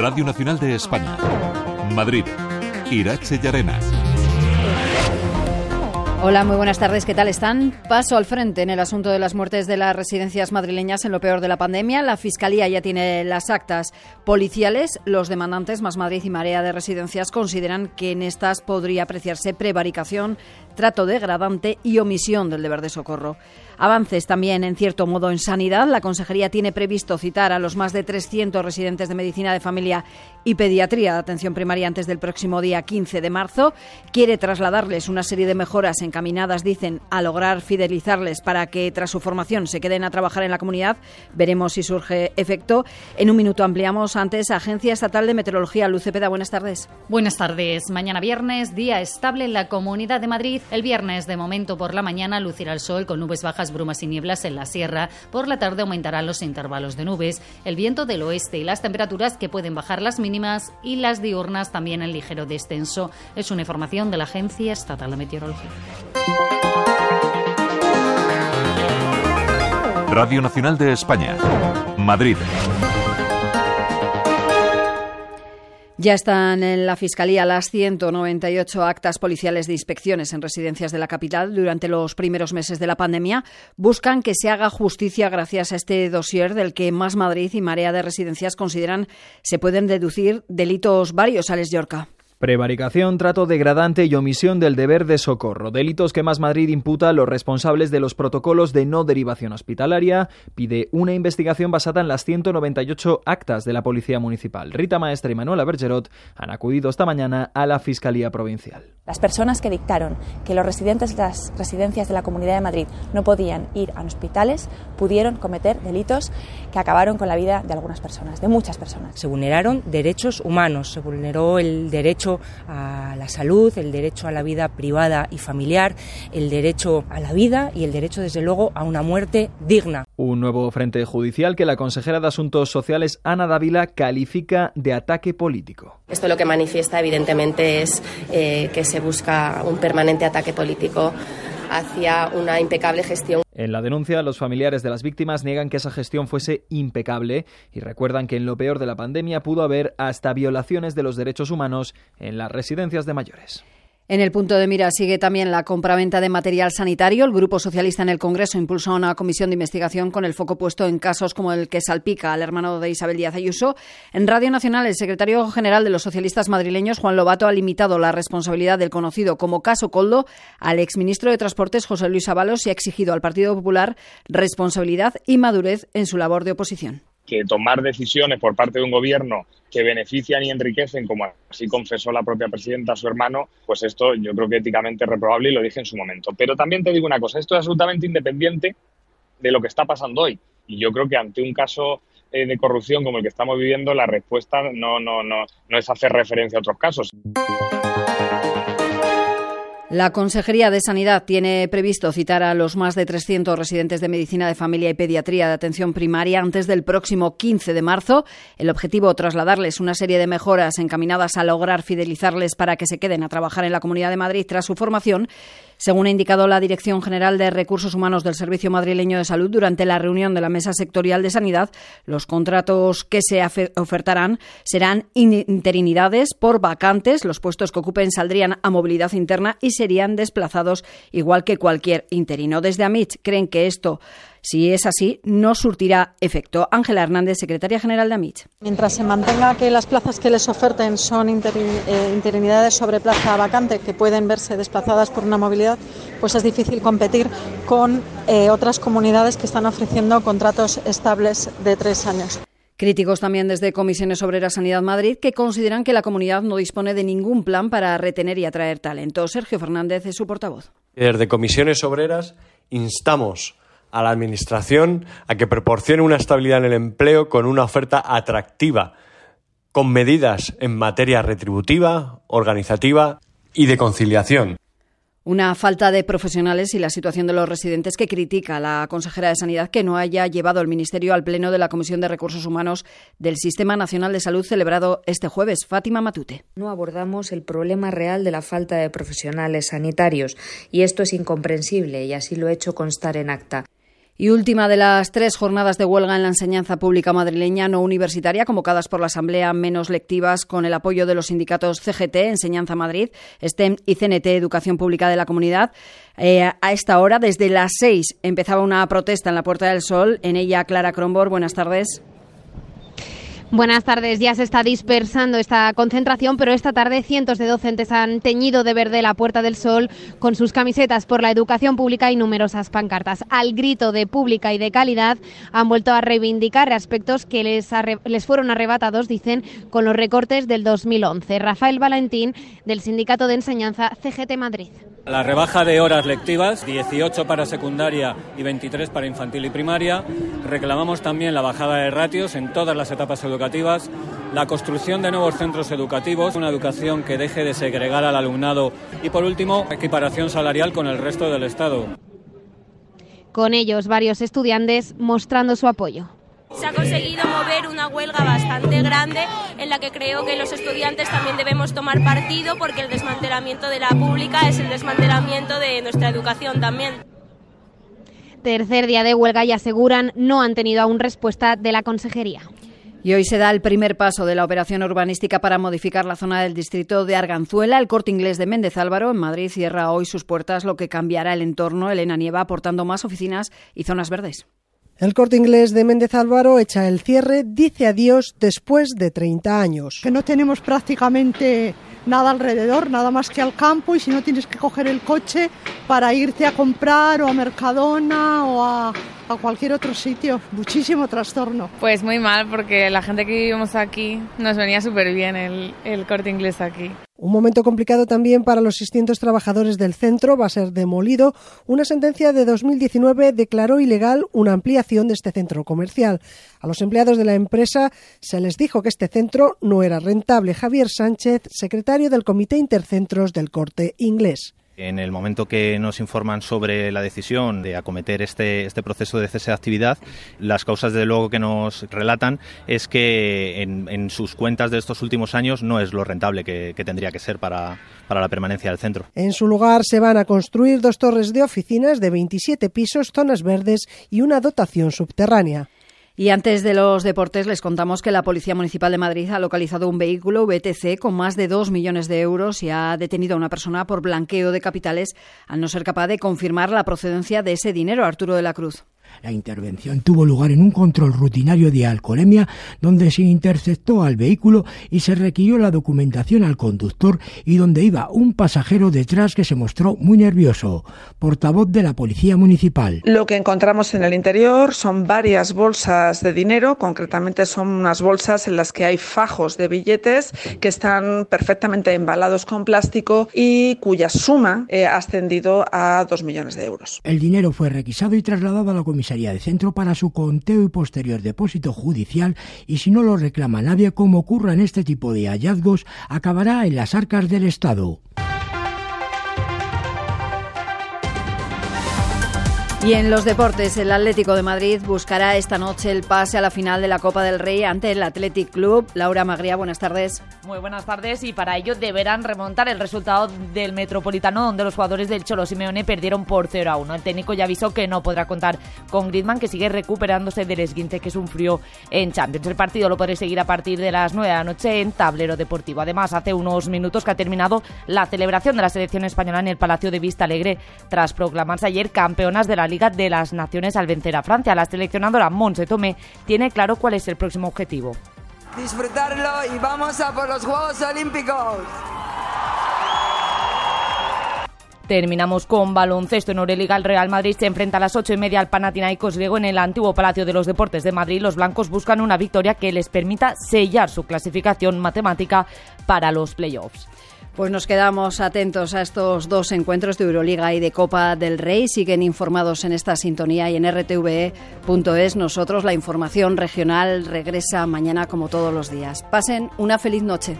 Radio Nacional de España. Madrid. Irache Yarena. Hola, muy buenas tardes. ¿Qué tal están? Paso al frente en el asunto de las muertes de las residencias madrileñas en lo peor de la pandemia. La Fiscalía ya tiene las actas policiales. Los demandantes, Más Madrid y Marea de Residencias, consideran que en estas podría apreciarse prevaricación, trato degradante y omisión del deber de socorro. Avances también, en cierto modo, en sanidad. La Consejería tiene previsto citar a los más de 300 residentes de medicina de familia y pediatría de atención primaria antes del próximo día 15 de marzo. Quiere trasladarles una serie de mejoras encaminadas, dicen, a lograr fidelizarles para que tras su formación se queden a trabajar en la comunidad. Veremos si surge efecto. En un minuto ampliamos antes Agencia Estatal de Meteorología. Lucepeda, buenas tardes. Buenas tardes. Mañana viernes, día estable en la Comunidad de Madrid. El viernes, de momento por la mañana, lucirá el sol con nubes bajas brumas y nieblas en la sierra. Por la tarde aumentarán los intervalos de nubes, el viento del oeste y las temperaturas que pueden bajar las mínimas y las diurnas también en ligero descenso. Es una información de la Agencia Estatal de Meteorología. Radio Nacional de España. Madrid. Ya están en la Fiscalía las 198 actas policiales de inspecciones en residencias de la capital durante los primeros meses de la pandemia. Buscan que se haga justicia gracias a este dossier del que Más Madrid y Marea de Residencias consideran se pueden deducir delitos varios. Alex Yorca. Prevaricación, trato degradante y omisión del deber de socorro. Delitos que Más Madrid imputa a los responsables de los protocolos de no derivación hospitalaria. Pide una investigación basada en las 198 actas de la Policía Municipal. Rita Maestra y Manuela Bergerot han acudido esta mañana a la Fiscalía Provincial. Las personas que dictaron que los residentes de las residencias de la Comunidad de Madrid no podían ir a hospitales pudieron cometer delitos que acabaron con la vida de algunas personas, de muchas personas. Se vulneraron derechos humanos, se vulneró el derecho a la salud, el derecho a la vida privada y familiar, el derecho a la vida y el derecho, desde luego, a una muerte digna. Un nuevo frente judicial que la consejera de Asuntos Sociales, Ana Dávila, califica de ataque político. Esto lo que manifiesta, evidentemente, es eh, que se busca un permanente ataque político hacia una impecable gestión. En la denuncia, los familiares de las víctimas niegan que esa gestión fuese impecable y recuerdan que en lo peor de la pandemia pudo haber hasta violaciones de los derechos humanos en las residencias de mayores. En el punto de mira sigue también la compraventa de material sanitario. El Grupo Socialista en el Congreso impulsó una comisión de investigación con el foco puesto en casos como el que salpica al hermano de Isabel Díaz Ayuso. En Radio Nacional, el secretario general de los socialistas madrileños, Juan Lobato, ha limitado la responsabilidad del conocido como caso Coldo al exministro de Transportes, José Luis Ábalos, y ha exigido al Partido Popular responsabilidad y madurez en su labor de oposición que tomar decisiones por parte de un gobierno que benefician y enriquecen, como así confesó la propia presidenta a su hermano, pues esto yo creo que éticamente es reprobable y lo dije en su momento. Pero también te digo una cosa, esto es absolutamente independiente de lo que está pasando hoy. Y yo creo que ante un caso eh, de corrupción como el que estamos viviendo, la respuesta no, no, no, no es hacer referencia a otros casos. La Consejería de Sanidad tiene previsto citar a los más de 300 residentes de medicina de familia y pediatría de atención primaria antes del próximo 15 de marzo. El objetivo, trasladarles una serie de mejoras encaminadas a lograr fidelizarles para que se queden a trabajar en la Comunidad de Madrid tras su formación según ha indicado la Dirección General de Recursos Humanos del Servicio Madrileño de Salud durante la reunión de la Mesa Sectorial de Sanidad, los contratos que se ofertarán serán interinidades por vacantes. Los puestos que ocupen saldrían a movilidad interna y serían desplazados igual que cualquier interino. Desde AMIT creen que esto si es así, no surtirá efecto. Ángela Hernández, secretaria general de AMIT. Mientras se mantenga que las plazas que les oferten son eh, interinidades sobre plaza vacante, que pueden verse desplazadas por una movilidad, pues es difícil competir con eh, otras comunidades que están ofreciendo contratos estables de tres años. Críticos también desde Comisiones Obreras Sanidad Madrid que consideran que la comunidad no dispone de ningún plan para retener y atraer talento. Sergio Fernández es su portavoz. Desde Comisiones Obreras instamos a la Administración a que proporcione una estabilidad en el empleo con una oferta atractiva, con medidas en materia retributiva, organizativa y de conciliación. Una falta de profesionales y la situación de los residentes que critica la consejera de Sanidad que no haya llevado el Ministerio al Pleno de la Comisión de Recursos Humanos del Sistema Nacional de Salud celebrado este jueves. Fátima Matute. No abordamos el problema real de la falta de profesionales sanitarios y esto es incomprensible y así lo he hecho constar en acta. Y última de las tres jornadas de huelga en la enseñanza pública madrileña no universitaria convocadas por la Asamblea Menos Lectivas con el apoyo de los sindicatos CGT, Enseñanza Madrid, STEM y CNT, Educación Pública de la Comunidad. Eh, a esta hora, desde las seis, empezaba una protesta en la Puerta del Sol. En ella, Clara Crombor, buenas tardes. Buenas tardes. Ya se está dispersando esta concentración, pero esta tarde cientos de docentes han teñido de verde la Puerta del Sol con sus camisetas por la educación pública y numerosas pancartas. Al grito de pública y de calidad han vuelto a reivindicar aspectos que les, les fueron arrebatados, dicen, con los recortes del 2011. Rafael Valentín, del Sindicato de Enseñanza CGT Madrid. La rebaja de horas lectivas, 18 para secundaria y 23 para infantil y primaria. Reclamamos también la bajada de ratios en todas las etapas educativas, la construcción de nuevos centros educativos, una educación que deje de segregar al alumnado y, por último, equiparación salarial con el resto del Estado. Con ellos, varios estudiantes mostrando su apoyo. Se ha conseguido mover una huelga bastante grande en la que creo que los estudiantes también debemos tomar partido porque el desmantelamiento de la pública es el desmantelamiento de nuestra educación también. Tercer día de huelga y aseguran no han tenido aún respuesta de la consejería. Y hoy se da el primer paso de la operación urbanística para modificar la zona del distrito de Arganzuela. El corte inglés de Méndez Álvaro en Madrid cierra hoy sus puertas, lo que cambiará el entorno. Elena Nieva aportando más oficinas y zonas verdes. El corte inglés de Méndez Álvaro echa el cierre, dice adiós después de 30 años. Que no tenemos prácticamente nada alrededor, nada más que al campo y si no tienes que coger el coche para irte a comprar o a Mercadona o a, a cualquier otro sitio. Muchísimo trastorno. Pues muy mal porque la gente que vivimos aquí nos venía súper bien el, el corte inglés aquí. Un momento complicado también para los 600 trabajadores del centro. Va a ser demolido. Una sentencia de 2019 declaró ilegal una ampliación de este centro comercial. A los empleados de la empresa se les dijo que este centro no era rentable. Javier Sánchez, secretario del Comité Intercentros del Corte Inglés. En el momento que nos informan sobre la decisión de acometer este, este proceso de cese de actividad, las causas de luego que nos relatan es que en, sus cuentas de estos últimos años no es lo rentable que, que tendría que ser para, para la permanencia del centro. En su lugar se van a construir dos torres de oficinas de 27 pisos, zonas verdes y una dotación subterránea. Y antes de los deportes les contamos que la Policía Municipal de Madrid ha localizado un vehículo VTC con más de dos millones de euros y ha detenido a una persona por blanqueo de capitales al no ser capaz de confirmar la procedencia de ese dinero. Arturo de la Cruz. La intervención tuvo lugar en un control rutinario de alcoholemia donde se interceptó al vehículo y se requirió la documentación al conductor y donde iba un pasajero detrás que se mostró muy nervioso. Portavoz de la Policía Municipal. Lo que encontramos en el interior son varias bolsas de dinero, concretamente son unas bolsas en las que hay fajos de billetes que están perfectamente embalados con plástico y cuya suma eh, ha ascendido a dos millones de euros. El dinero fue requisado y trasladado a la comisaría de centro para su conteo y posterior depósito judicial y si no lo reclama nadie, como ocurra en este tipo de hallazgos, acabará en las arcas del Estado. Y en los deportes, el Atlético de Madrid buscará esta noche el pase a la final de la Copa del Rey ante el Athletic Club. Laura Magría, buenas tardes. Muy buenas tardes y para ello deberán remontar el resultado del Metropolitano donde los jugadores del Cholo Simeone perdieron por 0 a 1. El técnico ya avisó que no podrá contar con Griezmann que sigue recuperándose del esguince que sufrió en Champions. El partido lo podré seguir a partir de las 9 de la noche en Tablero Deportivo. Además, hace unos minutos que ha terminado la celebración de la selección española en el Palacio de Vista Alegre tras proclamarse ayer campeonas de la Liga de las Naciones al vencer a Francia. La seleccionadora Monse Tomé tiene claro cuál es el próximo objetivo. Disfrutarlo y vamos a por los Juegos Olímpicos. Terminamos con baloncesto. En Euroliga, el Real Madrid se enfrenta a las ocho y media al Panathinaikos griego en el antiguo Palacio de los Deportes de Madrid. Los blancos buscan una victoria que les permita sellar su clasificación matemática para los playoffs. Pues nos quedamos atentos a estos dos encuentros de Euroliga y de Copa del Rey. Siguen informados en esta sintonía y en rtve.es. Nosotros la información regional regresa mañana como todos los días. Pasen una feliz noche.